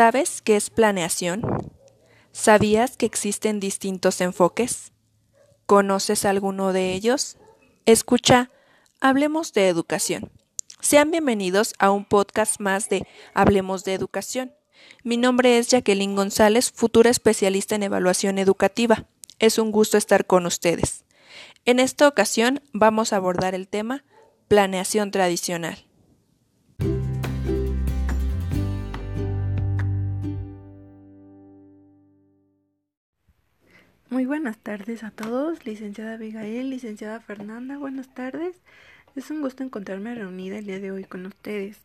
¿Sabes qué es planeación? ¿Sabías que existen distintos enfoques? ¿Conoces alguno de ellos? Escucha, hablemos de educación. Sean bienvenidos a un podcast más de Hablemos de Educación. Mi nombre es Jacqueline González, futura especialista en evaluación educativa. Es un gusto estar con ustedes. En esta ocasión vamos a abordar el tema planeación tradicional. Muy buenas tardes a todos, licenciada Abigail, licenciada Fernanda, buenas tardes. Es un gusto encontrarme reunida el día de hoy con ustedes.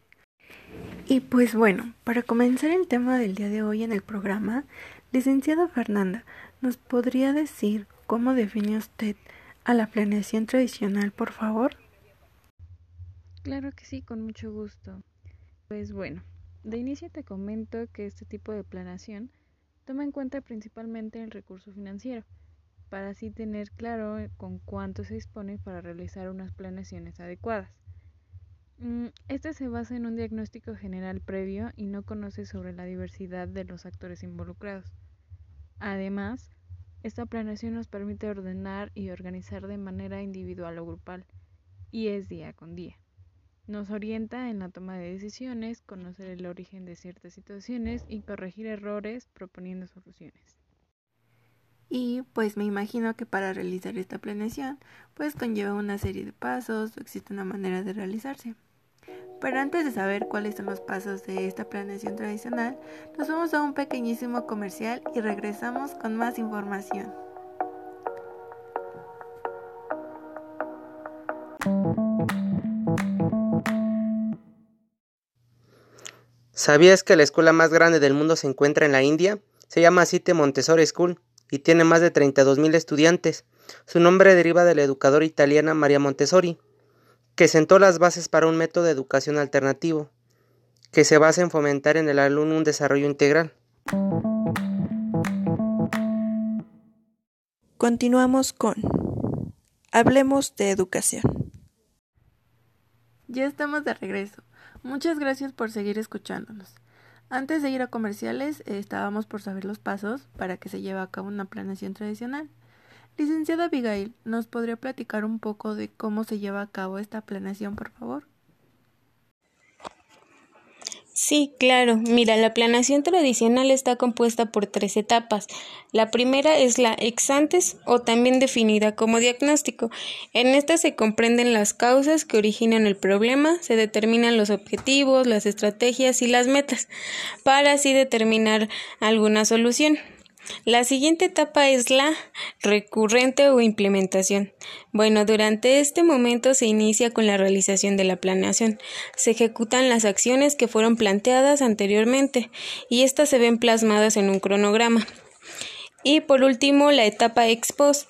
Y pues bueno, para comenzar el tema del día de hoy en el programa, licenciada Fernanda, ¿nos podría decir cómo define usted a la planeación tradicional, por favor? Claro que sí, con mucho gusto. Pues bueno, de inicio te comento que este tipo de planeación Toma en cuenta principalmente el recurso financiero, para así tener claro eh, con cuánto se dispone para realizar unas planeaciones adecuadas. Mm, este se basa en un diagnóstico general previo y no conoce sobre la diversidad de los actores involucrados. Además, esta planeación nos permite ordenar y organizar de manera individual o grupal, y es día con día. Nos orienta en la toma de decisiones, conocer el origen de ciertas situaciones y corregir errores proponiendo soluciones. Y pues me imagino que para realizar esta planeación, pues conlleva una serie de pasos o existe una manera de realizarse. Pero antes de saber cuáles son los pasos de esta planeación tradicional, nos vamos a un pequeñísimo comercial y regresamos con más información. ¿Sabías que la escuela más grande del mundo se encuentra en la India? Se llama Cite Montessori School y tiene más de 32.000 estudiantes. Su nombre deriva de la educadora italiana María Montessori, que sentó las bases para un método de educación alternativo, que se basa en fomentar en el alumno un desarrollo integral. Continuamos con Hablemos de educación. Ya estamos de regreso. Muchas gracias por seguir escuchándonos. Antes de ir a comerciales, eh, estábamos por saber los pasos para que se lleve a cabo una planeación tradicional. Licenciada Abigail, ¿nos podría platicar un poco de cómo se lleva a cabo esta planeación, por favor? Sí, claro. Mira, la planeación tradicional está compuesta por tres etapas. La primera es la ex antes o también definida como diagnóstico. En esta se comprenden las causas que originan el problema, se determinan los objetivos, las estrategias y las metas para así determinar alguna solución. La siguiente etapa es la recurrente o implementación. Bueno, durante este momento se inicia con la realización de la planeación. Se ejecutan las acciones que fueron planteadas anteriormente y estas se ven plasmadas en un cronograma. Y por último, la etapa ex post.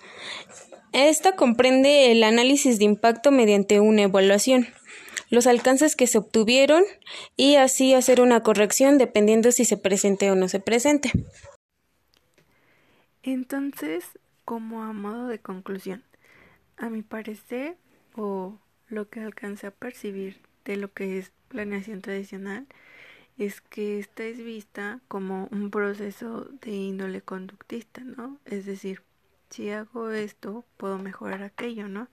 Esta comprende el análisis de impacto mediante una evaluación los alcances que se obtuvieron y así hacer una corrección dependiendo si se presente o no se presente. Entonces, como a modo de conclusión, a mi parecer, o lo que alcancé a percibir de lo que es planeación tradicional, es que esta es vista como un proceso de índole conductista, ¿no? Es decir, si hago esto, puedo mejorar aquello, ¿no?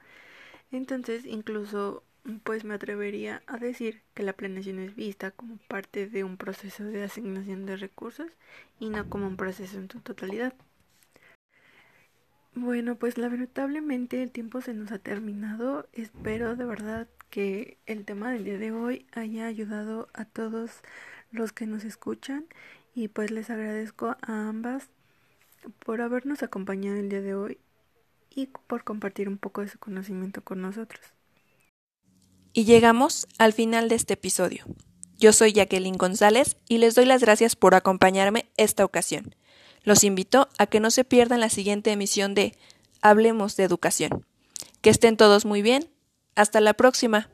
Entonces, incluso, pues me atrevería a decir que la planeación es vista como parte de un proceso de asignación de recursos y no como un proceso en su totalidad. Bueno, pues lamentablemente el tiempo se nos ha terminado. Espero de verdad que el tema del día de hoy haya ayudado a todos los que nos escuchan y pues les agradezco a ambas por habernos acompañado el día de hoy y por compartir un poco de su conocimiento con nosotros. Y llegamos al final de este episodio. Yo soy Jacqueline González y les doy las gracias por acompañarme esta ocasión. Los invito a que no se pierdan la siguiente emisión de Hablemos de Educación. Que estén todos muy bien. Hasta la próxima.